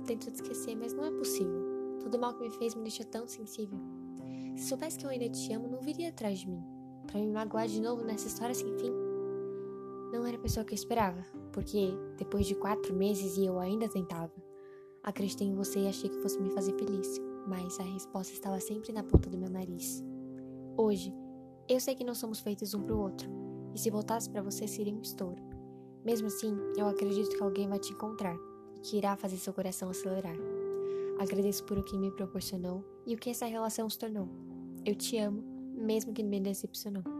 tento te esquecer, mas não é possível. Todo mal que me fez me deixa tão sensível. Se soubesse que eu ainda te amo, não viria atrás de mim. para me magoar de novo nessa história sem fim. Não era a pessoa que eu esperava, porque depois de quatro meses e eu ainda tentava. Acreditei em você e achei que fosse me fazer feliz, mas a resposta estava sempre na ponta do meu nariz. Hoje, eu sei que não somos feitos um para o outro, e se voltasse para você seria um estouro. Mesmo assim, eu acredito que alguém vai te encontrar que irá fazer seu coração acelerar. Agradeço por o que me proporcionou e o que essa relação se tornou. Eu te amo, mesmo que me decepcionou.